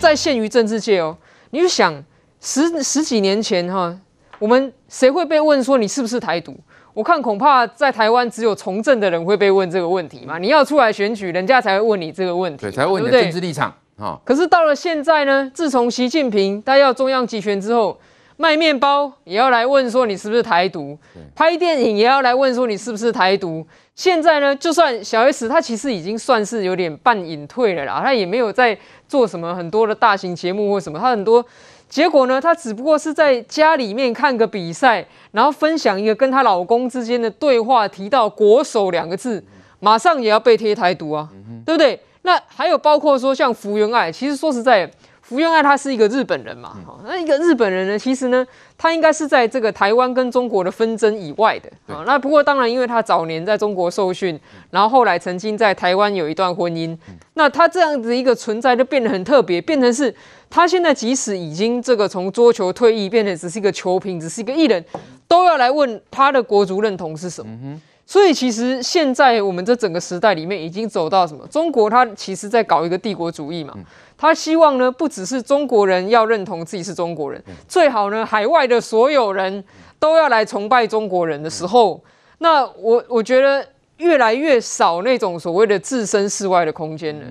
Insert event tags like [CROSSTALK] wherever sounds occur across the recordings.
在限于政治界哦，你就想十十几年前哈，我们谁会被问说你是不是台独？我看恐怕在台湾只有从政的人会被问这个问题嘛。你要出来选举，人家才会问你这个问题，对，才会问你的政治立场哈。可是到了现在呢，自从习近平他要中央集权之后，卖面包也要来问说你是不是台独，拍电影也要来问说你是不是台独。现在呢，就算小 S 她其实已经算是有点半隐退了啦，她也没有在做什么很多的大型节目或什么，她很多结果呢，她只不过是在家里面看个比赛，然后分享一个跟她老公之间的对话，提到“国手”两个字，马上也要被贴台独啊，对不对？那还有包括说像福原爱，其实说实在。福原爱他是一个日本人嘛，那一个日本人呢，其实呢，他应该是在这个台湾跟中国的纷争以外的啊。那不过当然，因为他早年在中国受训，然后后来曾经在台湾有一段婚姻，那他这样子一个存在就变得很特别，变成是他现在即使已经这个从桌球退役，变成只是一个球评，只是一个艺人，都要来问他的国族认同是什么。所以其实现在我们这整个时代里面已经走到什么？中国它其实在搞一个帝国主义嘛。他希望呢，不只是中国人要认同自己是中国人，最好呢，海外的所有人都要来崇拜中国人的时候，那我我觉得越来越少那种所谓的置身事外的空间了。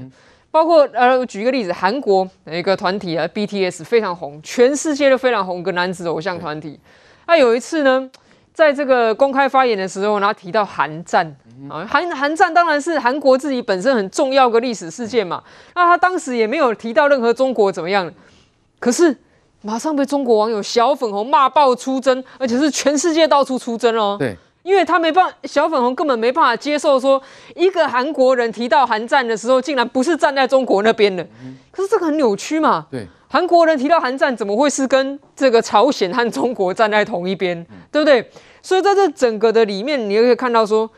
包括呃，举一个例子，韩国有一个团体啊，BTS 非常红，全世界都非常红，一个男子偶像团体。那有一次呢，在这个公开发言的时候，然后提到韩战。啊，韩韩战当然是韩国自己本身很重要的历史事件嘛。那他当时也没有提到任何中国怎么样，可是马上被中国网友小粉红骂爆出征，而且是全世界到处出征哦。对，因为他没办法，小粉红根本没办法接受说一个韩国人提到韩战的时候，竟然不是站在中国那边的。可是这个很扭曲嘛。对，韩国人提到韩战，怎么会是跟这个朝鲜和中国站在同一边？对不对？所以在这整个的里面，你就可以看到说。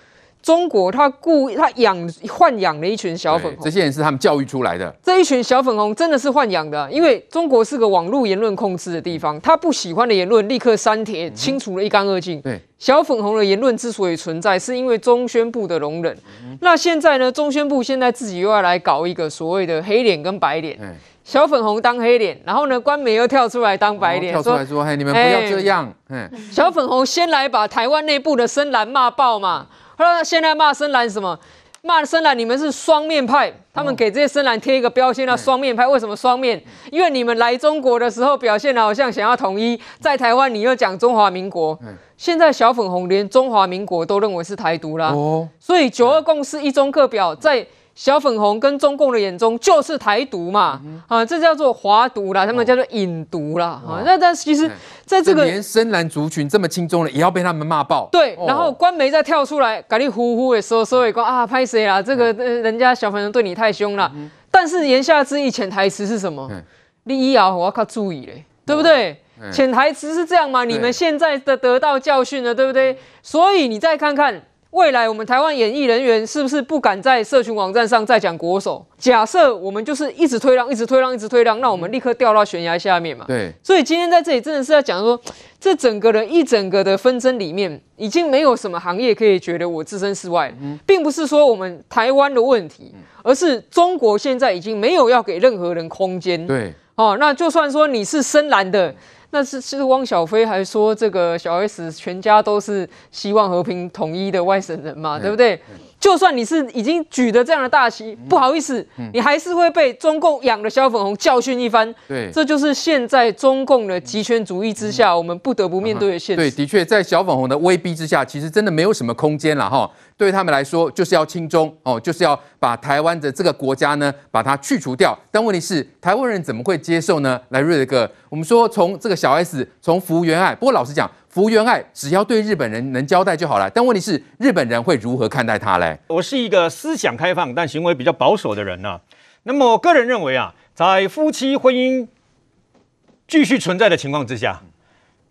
中国他故意他养豢养了一群小粉红，这些人是他们教育出来的。这一群小粉红真的是豢养的，因为中国是个网络言论控制的地方，他不喜欢的言论立刻删帖，清除了一干二净。对，小粉红的言论之所以存在，是因为中宣部的容忍。那现在呢，中宣部现在自己又要来搞一个所谓的黑脸跟白脸，小粉红当黑脸，然后呢，官媒又跳出来当白脸，跳出来说：“嘿，你们不要这样。” [LAUGHS] 小粉红先来把台湾内部的深蓝骂爆嘛。他现在骂深蓝什么？骂深蓝，你们是双面派。他们给这些深蓝贴一个标签，叫双面派。为什么双面？因为你们来中国的时候表现的好像想要统一，在台湾你又讲中华民国。现在小粉红连中华民国都认为是台独啦。所以九二共识一中各表在。小粉红跟中共的眼中就是台独嘛，嗯、啊，这叫做华独啦，他们叫做引独啦，啊，那但其实在这个连深蓝族群这么轻松的，也要被他们骂爆。对，然后官媒再跳出来，赶紧呼呼的说说一个啊，拍谁啦？这个人家小粉红对你太凶了。嗯、但是言下之意，潜台词是什么？你以后我要靠注意嘞，对不对？潜台词是这样嘛？你们现在的得到教训了，对不对？所以你再看看。未来我们台湾演艺人员是不是不敢在社群网站上再讲国手？假设我们就是一直推让，一直推让，一直推让，那我们立刻掉到悬崖下面嘛？对。所以今天在这里真的是要讲说，这整个的一整个的纷争里面，已经没有什么行业可以觉得我置身事外，并不是说我们台湾的问题，而是中国现在已经没有要给任何人空间。对。哦，那就算说你是深蓝的。那是是汪小菲还说这个小 S 全家都是希望和平统一的外省人嘛，对不对？就算你是已经举着这样的大旗，不好意思，你还是会被中共养的小粉红教训一番。对，这就是现在中共的极权主义之下，我们不得不面对的现实。对，的确，在小粉红的威逼之下，其实真的没有什么空间了哈。对他们来说，就是要亲中哦，就是要把台湾的这个国家呢，把它去除掉。但问题是，台湾人怎么会接受呢？来，瑞德哥，我们说从这个小 S，从福原爱。不过老实讲，福原爱只要对日本人能交代就好了。但问题是，日本人会如何看待他嘞？我是一个思想开放但行为比较保守的人呢、啊。那么我个人认为啊，在夫妻婚姻继续存在的情况之下，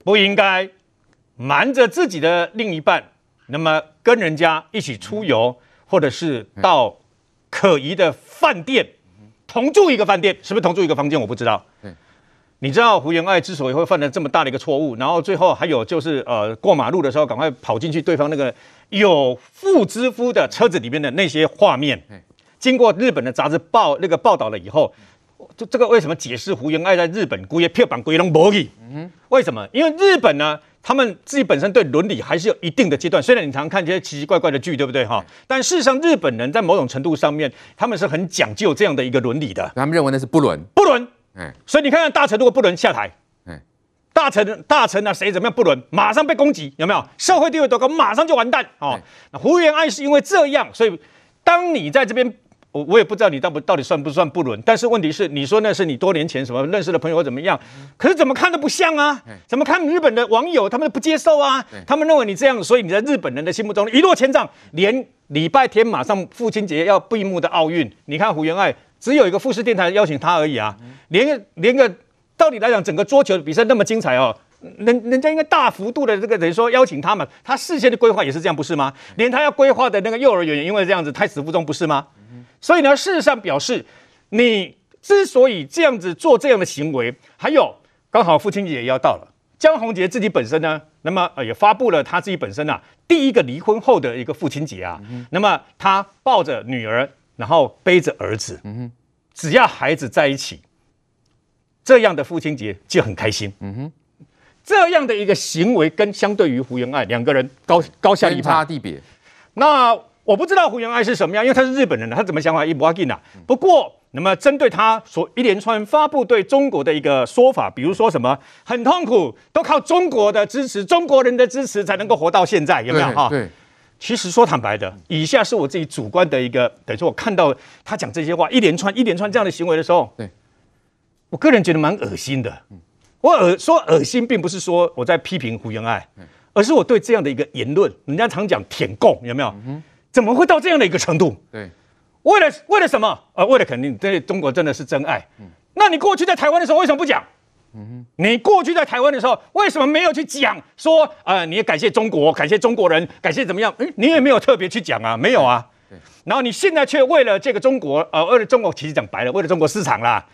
不应该瞒着自己的另一半。那么跟人家一起出游，或者是到可疑的饭店同住一个饭店，是不是同住一个房间？我不知道。你知道福原爱之所以会犯了这么大的一个错误，然后最后还有就是呃过马路的时候赶快跑进去对方那个有妇之夫的车子里面的那些画面，经过日本的杂志报那个报道了以后，这这个为什么解释胡元爱在日本故意票板归拢无去？嗯，为什么？因为日本呢，他们自己本身对伦理还是有一定的阶段。虽然你常常看这些奇奇怪怪的剧，对不对哈？但事实上，日本人在某种程度上面，他们是很讲究这样的一个伦理的。他们认为那是不伦，不伦。哎，所以你看看大臣如果不伦下台，哎，大臣大臣啊，谁怎么样不伦，马上被攻击，有没有？社会地位多高，马上就完蛋哦。那胡元爱是因为这样，所以当你在这边。我我也不知道你到不到底算不算不伦，但是问题是你说那是你多年前什么认识的朋友怎么样？可是怎么看都不像啊！怎么看日本的网友他们都不接受啊？他们认为你这样，所以你在日本人的心目中一落千丈。连礼拜天马上父亲节要闭幕的奥运，你看胡元爱只有一个富士电台邀请他而已啊！连个连个道理来讲，整个桌球比赛那么精彩哦，人人家应该大幅度的这个等于说邀请他们，他事先的规划也是这样不是吗？连他要规划的那个幼儿园也因为这样子胎死腹中不是吗？所以呢，事实上表示，你之所以这样子做这样的行为，还有刚好父亲节也要到了，江宏杰自己本身呢，那么也发布了他自己本身啊第一个离婚后的一个父亲节啊，那么他抱着女儿，然后背着儿子，嗯、哼只要孩子在一起，这样的父亲节就很开心。嗯哼，这样的一个行为跟相对于胡元爱两个人高高下立差地别，那。我不知道胡元爱是什么样，因为他是日本人，他怎么想法一不要紧呐。不过，那么针对他所一连串发布对中国的一个说法，比如说什么很痛苦，都靠中国的支持，中国人的支持才能够活到现在，有没有哈？对。其实说坦白的，以下是我自己主观的一个，等于说我看到他讲这些话，一连串一连串这样的行为的时候，对，我个人觉得蛮恶心的。我恶说恶心，并不是说我在批评胡元爱，而是我对这样的一个言论，人家常讲舔共，有没有？怎么会到这样的一个程度？对，为了为了什么？呃，为了肯定对中国真的是真爱。嗯，那你过去在台湾的时候为什么不讲？嗯哼，你过去在台湾的时候为什么没有去讲说？呃，你也感谢中国，感谢中国人，感谢怎么样？嗯，你也没有特别去讲啊，没有啊。对，然后你现在却为了这个中国，呃，为了中国，其实讲白了，为了中国市场啦。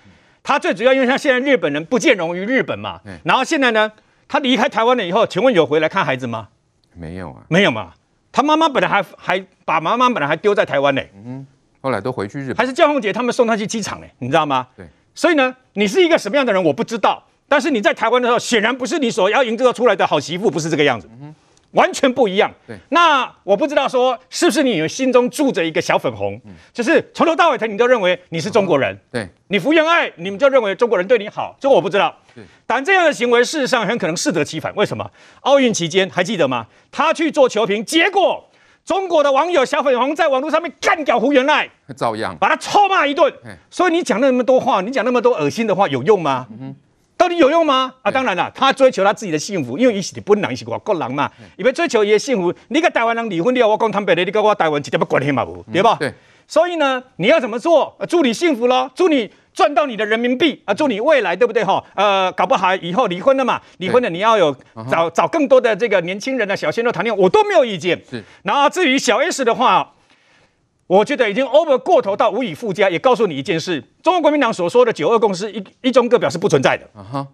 他最主要，因为他现在日本人不见容于日本嘛。然后现在呢，他离开台湾了以后，请问有回来看孩子吗？没有啊，没有嘛。他妈妈本来还还把妈妈本来还丢在台湾呢，嗯，后来都回去日本，还是江宏杰他们送他去机场呢，你知道吗？对，所以呢，你是一个什么样的人我不知道，但是你在台湾的时候，显然不是你所要营造出来的好媳妇，不是这个样子。嗯完全不一样。对，那我不知道说是不是你心中住着一个小粉红，嗯、就是从头到尾，你都认为你是中国人。哦、对，你福原爱，你们就认为中国人对你好，这个我不知道。对，但这样的行为事实上很可能适得其反。为什么？奥运期间还记得吗？他去做球评，结果中国的网友小粉红在网络上面干掉福原爱，照样把他臭骂一顿。所以你讲那么多话，你讲那么多恶心的话，有用吗？嗯到底有用吗？啊，当然了，他追求他自己的幸福，因为一起本人是外国人嘛，伊要追求伊的幸福。你跟台湾人离婚了，我讲坦白的，你跟我台湾一点关系嘛无，对吧？对。所以呢，你要怎么做？祝你幸福咯，祝你赚到你的人民币啊，祝你未来对不对哈？呃，搞不好以后离婚了嘛，离婚了你要有找找更多的这个年轻人的小鲜肉谈恋爱，我都没有意见。是。然后至于小 S 的话。我觉得已经 over 过头到无以复加，也告诉你一件事：中国国民党所说的九二共识一一中各表是不存在的。Uh huh.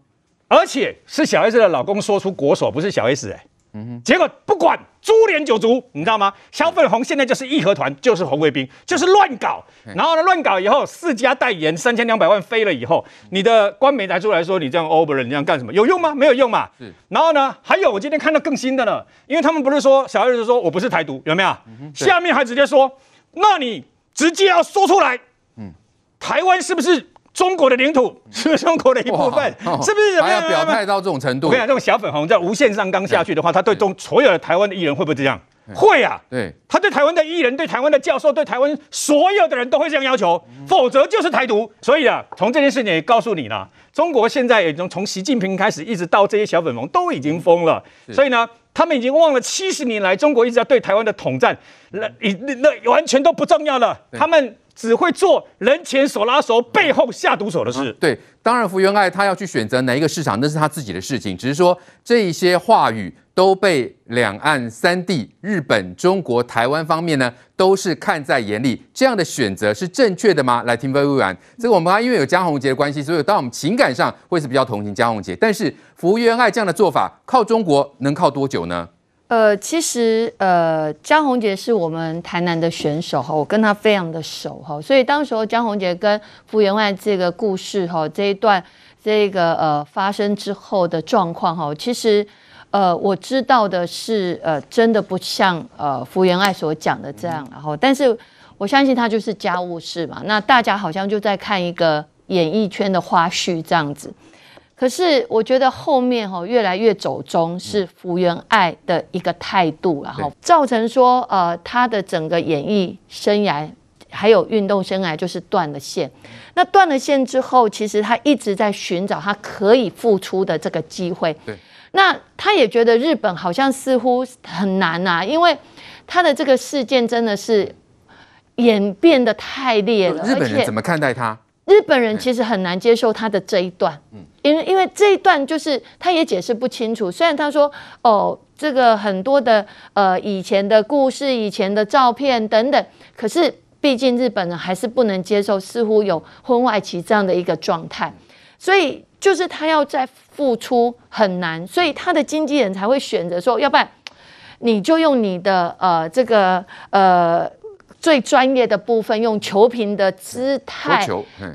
而且是小 S 的老公说出国手，不是小 S 哎。嗯哼。结果不管株连九族，你知道吗？小粉红现在就是义和团，就是红卫兵，就是乱搞。然后呢，乱搞以后，四家代言三千两百万飞了以后，你的官媒台出来说你这样 over 了，你这样干什么？有用吗？没有用嘛。是。然后呢，还有我今天看到更新的呢，因为他们不是说小 S 说我不是台独，有没有？嗯。下面还直接说。那你直接要说出来，嗯，台湾是不是中国的领土？是不是中国的一部分？哦、是不是？还要表态到这种程度？我跟你讲，这种小粉红在无限上纲下去的话，他对中所有的台湾的艺人会不会这样？对会啊，对，他对台湾的艺人、对台湾的教授、对台湾所有的人都会这样要求，嗯、否则就是台独。所以啊，从这件事情也告诉你了，中国现在已经从习近平开始，一直到这些小粉红都已经疯了。所以呢。他们已经忘了七十年来中国一直在对台湾的统战，那那那完全都不重要了。他们只会做人前手拉手，背后下毒手的事。对，当然福原爱他要去选择哪一个市场，那是他自己的事情。只是说这一些话语。都被两岸三地、日本、中国、台湾方面呢，都是看在眼里。这样的选择是正确的吗？来听魏委员，这个我们因为有江宏杰的关系，所以当我们情感上会是比较同情江宏杰。但是福原爱这样的做法，靠中国能靠多久呢？呃，其实呃，江宏杰是我们台南的选手哈，我跟他非常的熟哈，所以当时候江宏杰跟福原爱这个故事哈，这一段这个呃发生之后的状况哈，其实呃我知道的是呃真的不像呃福原爱所讲的这样，然后但是我相信他就是家务事嘛，那大家好像就在看一个演艺圈的花絮这样子。可是我觉得后面哈越来越走中是福原爱的一个态度，然后造成说呃他的整个演艺生涯还有运动生涯就是断了线。那断了线之后，其实他一直在寻找他可以复出的这个机会。对。那他也觉得日本好像似乎很难呐，因为他的这个事件真的是演变得太烈了。日本人怎么看待他？日本人其实很难接受他的这一段，嗯因为因为这一段就是他也解释不清楚。虽然他说哦，这个很多的呃以前的故事、以前的照片等等，可是毕竟日本人还是不能接受，似乎有婚外情这样的一个状态，所以就是他要再付出很难，所以他的经纪人才会选择说，要不然你就用你的呃这个呃。最专业的部分，用球评的姿态，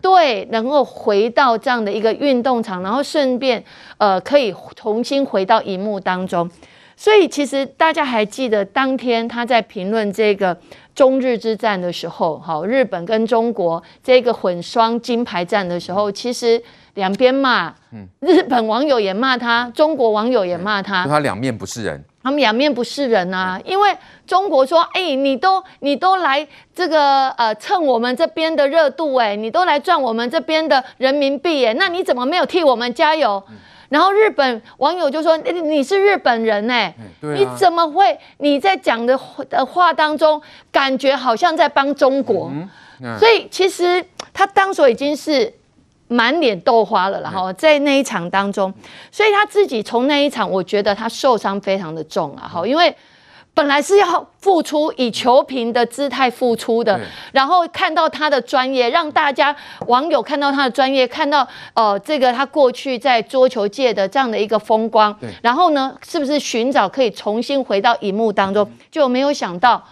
对，能够回到这样的一个运动场，然后顺便呃，可以重新回到荧幕当中。所以其实大家还记得当天他在评论这个中日之战的时候，好，日本跟中国这个混双金牌战的时候，其实两边骂，日本网友也骂他，中国网友也骂他，他两面不是人。他们两面不是人啊，因为中国说，哎、欸，你都你都来这个呃蹭我们这边的热度，哎，你都来赚我们这边的人民币，哎，那你怎么没有替我们加油？然后日本网友就说，你是日本人，哎，你怎么会你在讲的的话当中，感觉好像在帮中国？所以其实他当时已经是。满脸豆花了，然后在那一场当中，所以他自己从那一场，我觉得他受伤非常的重啊，哈，因为本来是要付出以球评的姿态付出的，然后看到他的专业，让大家网友看到他的专业，看到呃这个他过去在桌球界的这样的一个风光，然后呢，是不是寻找可以重新回到荧幕当中，就没有想到。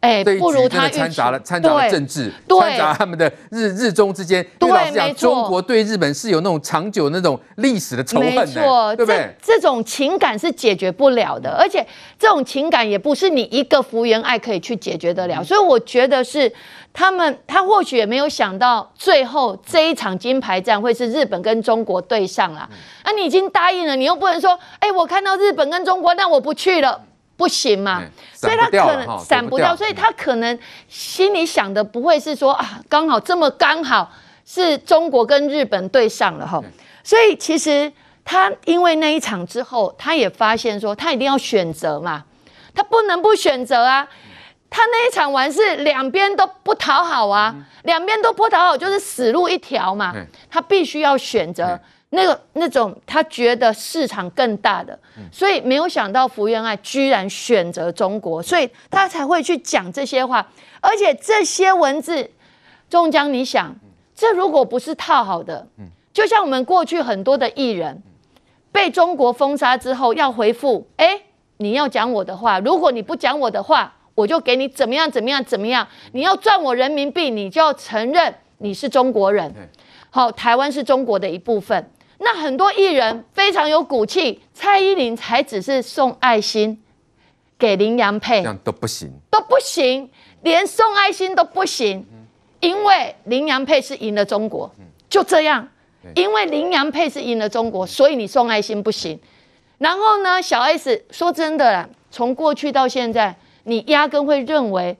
哎，不如他掺杂了掺杂了政治，掺杂他们的日日中之间。对，老实讲，中国对日本是有那种长久那种历史的仇恨的，对不对？这，这种情感是解决不了的，而且这种情感也不是你一个福原爱可以去解决得了。所以我觉得是他们，他或许也没有想到最后这一场金牌战会是日本跟中国对上啦。那你已经答应了，你又不能说，哎，我看到日本跟中国，那我不去了。不行嘛，所以他可能闪不掉，所以他可能心里想的不会是说啊，刚好这么刚好是中国跟日本对上了哈，所以其实他因为那一场之后，他也发现说他一定要选择嘛，他不能不选择啊，他那一场完是两边都不讨好啊，两边都不讨好就是死路一条嘛，他必须要选择。那个那种他觉得市场更大的，所以没有想到福原爱居然选择中国，所以他才会去讲这些话，而且这些文字，中江，你想，这如果不是套好的，就像我们过去很多的艺人被中国封杀之后要回复，哎，你要讲我的话，如果你不讲我的话，我就给你怎么样怎么样怎么样，你要赚我人民币，你就要承认你是中国人，好，台湾是中国的一部分。那很多艺人非常有骨气，蔡依林才只是送爱心给林洋配，这样都不行，都不行，连送爱心都不行，因为林洋配是赢了中国，就这样，因为林洋配是赢了中国，所以你送爱心不行。然后呢，小 S 说真的啦，从过去到现在，你压根会认为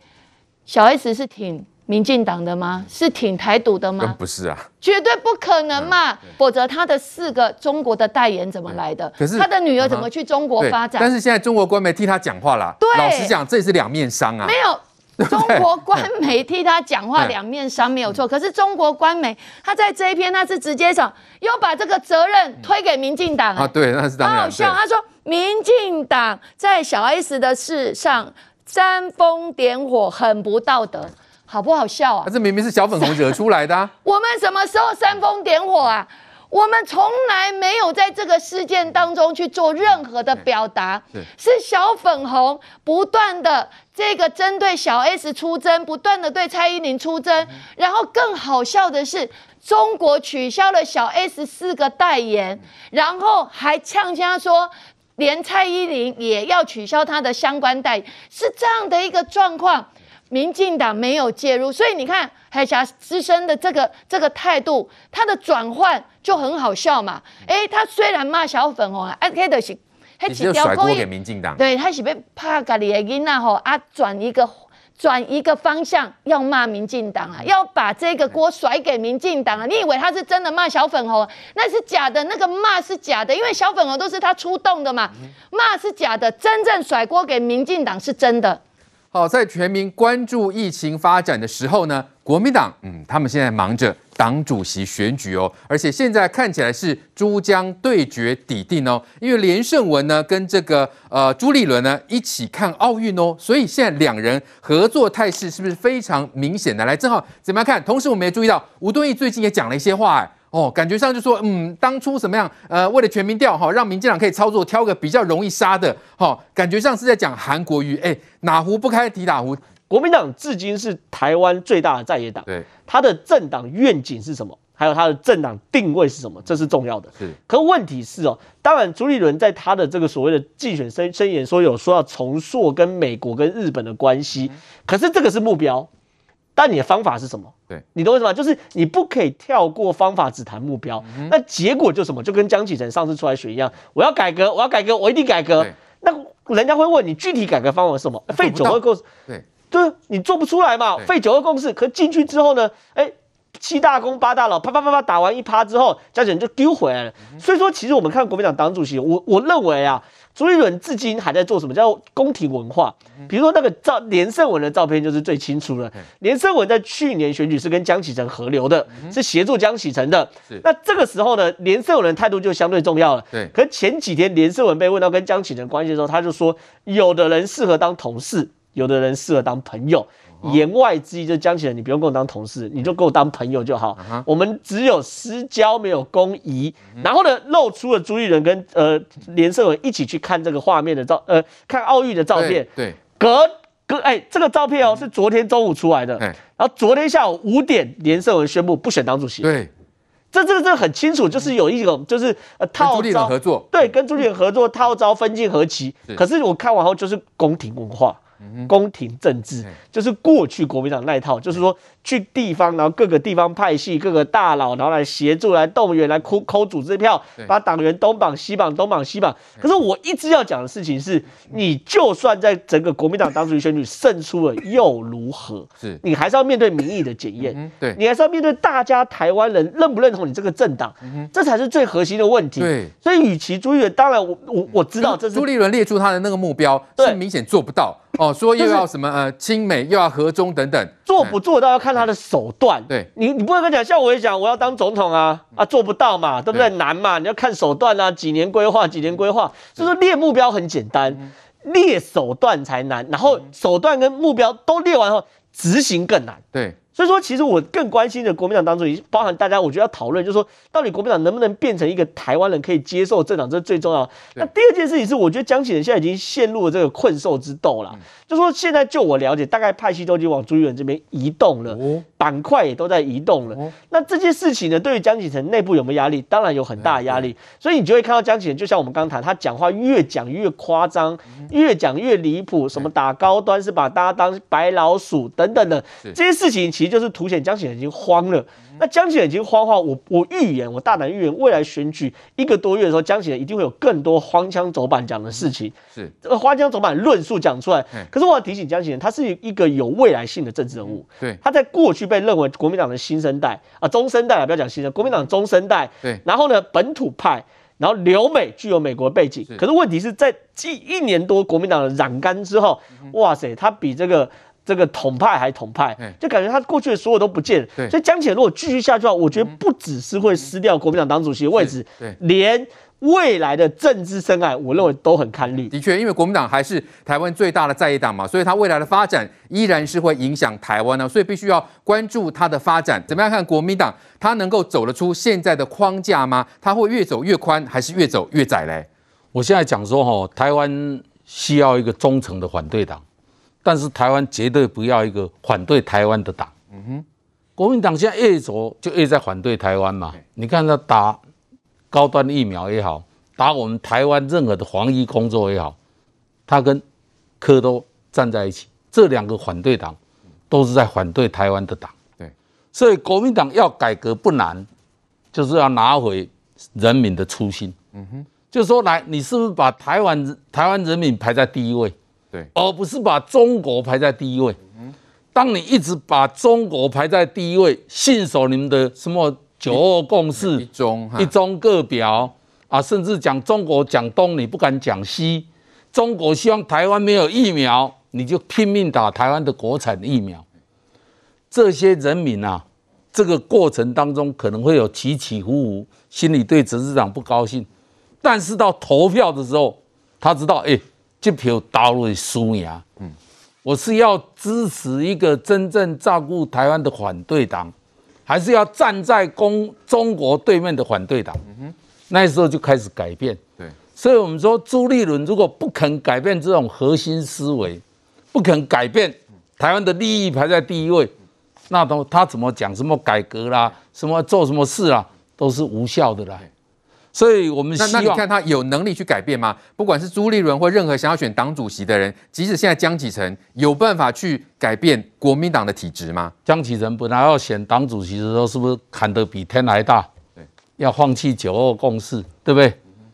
小 S 是挺。民进党的吗？是挺台独的吗？不是啊，绝对不可能嘛！嗯、否则他的四个中国的代言怎么来的？可是他的女儿怎么去中国发展？但是现在中国官媒替他讲话了。对，老实讲，这也是两面伤啊。没有，[LAUGHS] 中国官媒替他讲话，两面伤没有错。可是中国官媒他在这一篇，他是直接讲，又把这个责任推给民进党啊。对，那是当然。好好笑，他说民进党在小 S 的事上煽风点火，很不道德。好不好笑啊？这明明是小粉红惹出来的啊！[LAUGHS] 我们什么时候煽风点火啊？我们从来没有在这个事件当中去做任何的表达，是小粉红不断的这个针对小 S 出征，不断的对蔡依林出征，然后更好笑的是，中国取消了小 S 四个代言，然后还呛呛说，连蔡依林也要取消她的相关代言，是这样的一个状况。民进党没有介入，所以你看海峡之声的这个这个态度，他的转换就很好笑嘛。哎，他虽然骂小粉红啊，哎，他就是，他只甩锅给民进党，对，他是被怕家里的囡仔吼啊，转一个转一个方向，要骂民进党啊，要把这个锅甩给民进党啊。你以为他是真的骂小粉红？那是假的，那个骂是假的，因为小粉红都是他出动的嘛，骂是假的，真正甩锅给民进党是真的。好，在全民关注疫情发展的时候呢，国民党，嗯，他们现在忙着党主席选举哦，而且现在看起来是朱江对决底定哦，因为连胜文呢跟这个呃朱立伦呢一起看奥运哦，所以现在两人合作态势是不是非常明显的？来，正好怎么样看？同时我们也注意到吴敦义最近也讲了一些话，哎。哦，感觉上就说，嗯，当初什么样？呃，为了全民调哈，让民进党可以操作，挑个比较容易杀的，哈、哦，感觉上是在讲韩国瑜。哎，哪壶不开提哪壶。国民党至今是台湾最大的在野党，对，他的政党愿景是什么？还有他的政党定位是什么？这是重要的。是。可问题是哦，当然朱立伦在他的这个所谓的竞选声声言说有说要重塑跟美国跟日本的关系，嗯、可是这个是目标。但你的方法是什么？对，你懂我意思吗？就是你不可以跳过方法，只谈目标。嗯、那结果就什么？就跟江启臣上次出来选一样，我要改革，我要改革，我一定改革。那人家会问你具体改革方法是什么？废九二共识。对，对，你做不出来嘛？废九二共识。可进去之后呢？哎，七大公八大佬啪啪啪啪打完一趴之后，江启臣就丢回来了。嗯、所以说，其实我们看国民党党主席，我我认为啊。朱一伦至今还在做什么？叫宫廷文化。比如说那个照连胜文的照片就是最清楚了。连胜文在去年选举是跟江启臣合流的，是协助江启臣的。那这个时候呢，连胜文的态度就相对重要了。对。可是前几天连胜文被问到跟江启臣关系的时候，他就说，有的人适合当同事，有的人适合当朋友。言外之意就江启臣，你不用跟我当同事，你就跟我当朋友就好。Uh. 我们只有私交，没有公谊。Uh. 然后呢，露出了朱立伦跟呃连胜文一起去看这个画面的照，呃，看奥运的照片。对，对隔隔哎，这个照片哦是昨天中午出来的。对然后昨天下午五点，连胜文宣布不选党主席。对，这这个这个很清楚，就是有一种就是呃套招合作。对，跟朱立伦合作套招分进合棋。是可是我看完后就是宫廷文化。宫廷政治就是过去国民党那一套，就是说去地方，然后各个地方派系、各个大佬，然后来协助、来动员、来抠抠组织票，把党员东绑西绑、东绑西绑。可是我一直要讲的事情是，你就算在整个国民党当主席选举胜出了又如何？是，你还是要面对民意的检验。对，你还是要面对大家台湾人认不认同你这个政党，这才是最核心的问题。对，所以与其朱立伦，当然我我我知道这是朱立伦列出他的那个目标，是明显做不到。哦，说又要什么呃亲美，又要和中等等，做不做到要看他的手段。对，你你不能讲，像我也讲我要当总统啊啊，做不到嘛，对不对？难嘛，你要看手段啊，几年规划，几年规划，就是列目标很简单，列手段才难，然后手段跟目标都列完后，执行更难。对。所以说，其实我更关心的国民党当中，也包含大家，我觉得要讨论，就是说，到底国民党能不能变成一个台湾人可以接受政党，这是最重要。那第二件事情是，我觉得江启人现在已经陷入了这个困兽之斗了。就说现在就我了解，大概派系都已经往朱立伦这边移动了，板块、哦、也都在移动了。哦、那这件事情呢，对于江启臣内部有没有压力？当然有很大的压力。所以你就会看到江启臣，就像我们刚谈，他讲话越讲越夸张，越讲越离谱，什么打高端是把大家当白老鼠等等的是这些事情，其实就是凸显江启臣已经慌了。那江启人已经慌话，我我预言，我大胆预言，未来选举一个多月的时候，江启人一定会有更多荒腔走板讲的事情。是这个荒腔走板论述讲出来。可是我要提醒江启人，他是一个有未来性的政治人物。对，他在过去被认为国民党的新生代啊，中生代啊，不要讲新生，国民党中生代。对，然后呢，本土派，然后留美，具有美国背景。可是问题是在近一年多国民党的染干之后，哇塞，他比这个。这个统派还统派，就感觉他过去的所有都不见了。所以江启臣如果继续下去的话，我觉得不只是会失掉国民党党主席的位置，对，连。未来的政治生涯，我认为都很堪虑。的确，因为国民党还是台湾最大的在野党嘛，所以它未来的发展依然是会影响台湾呢，所以必须要关注它的发展。怎么样看国民党，它能够走得出现在的框架吗？它会越走越宽，还是越走越窄嘞？我现在讲说，哈，台湾需要一个忠诚的反对党，但是台湾绝对不要一个反对台湾的党。嗯哼，国民党现在越走就越在反对台湾嘛。你看他打。高端疫苗也好，打我们台湾任何的防疫工作也好，他跟柯都站在一起，这两个反对党都是在反对台湾的党。对，所以国民党要改革不难，就是要拿回人民的初心。嗯哼，就是说，来，你是不是把台湾台湾人民排在第一位？对，而不是把中国排在第一位。嗯，当你一直把中国排在第一位，信守你们的什么？九二共识，一中一中各表啊，甚至讲中国讲东，你不敢讲西。中国希望台湾没有疫苗，你就拼命打台湾的国产疫苗。这些人民啊，这个过程当中可能会有起起伏伏，心里对执事长不高兴，但是到投票的时候，他知道，哎、欸，这票到了输赢。嗯，我是要支持一个真正照顾台湾的反对党。还是要站在公中国对面的反对党，嗯哼，那时候就开始改变。对，所以我们说朱立伦如果不肯改变这种核心思维，不肯改变台湾的利益排在第一位，那都他怎么讲什么改革啦，什么做什么事啦，都是无效的啦。所以我们希望那那你看他有能力去改变吗？不管是朱立伦或任何想要选党主席的人，即使现在江启臣有办法去改变国民党的体制吗？江启臣本来要选党主席的时候，是不是砍得比天还大？对，要放弃九二共识，对不对？嗯、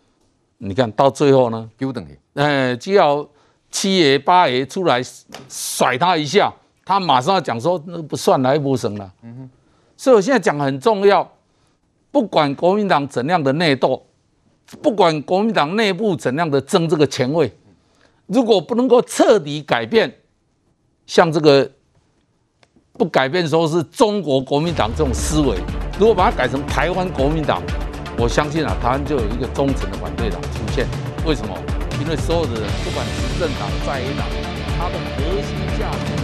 你看到最后呢，丢等于，哎，只要七爷八爷出来甩他一下，他马上要讲说那不算来不成了。嗯哼，所以我现在讲很重要。不管国民党怎样的内斗，不管国民党内部怎样的争这个前卫，如果不能够彻底改变，像这个不改变说是中国国民党这种思维，如果把它改成台湾国民党，我相信啊，台湾就有一个忠诚的反对党出现。为什么？因为所有的人，不管执政党在野党，他的核心价值。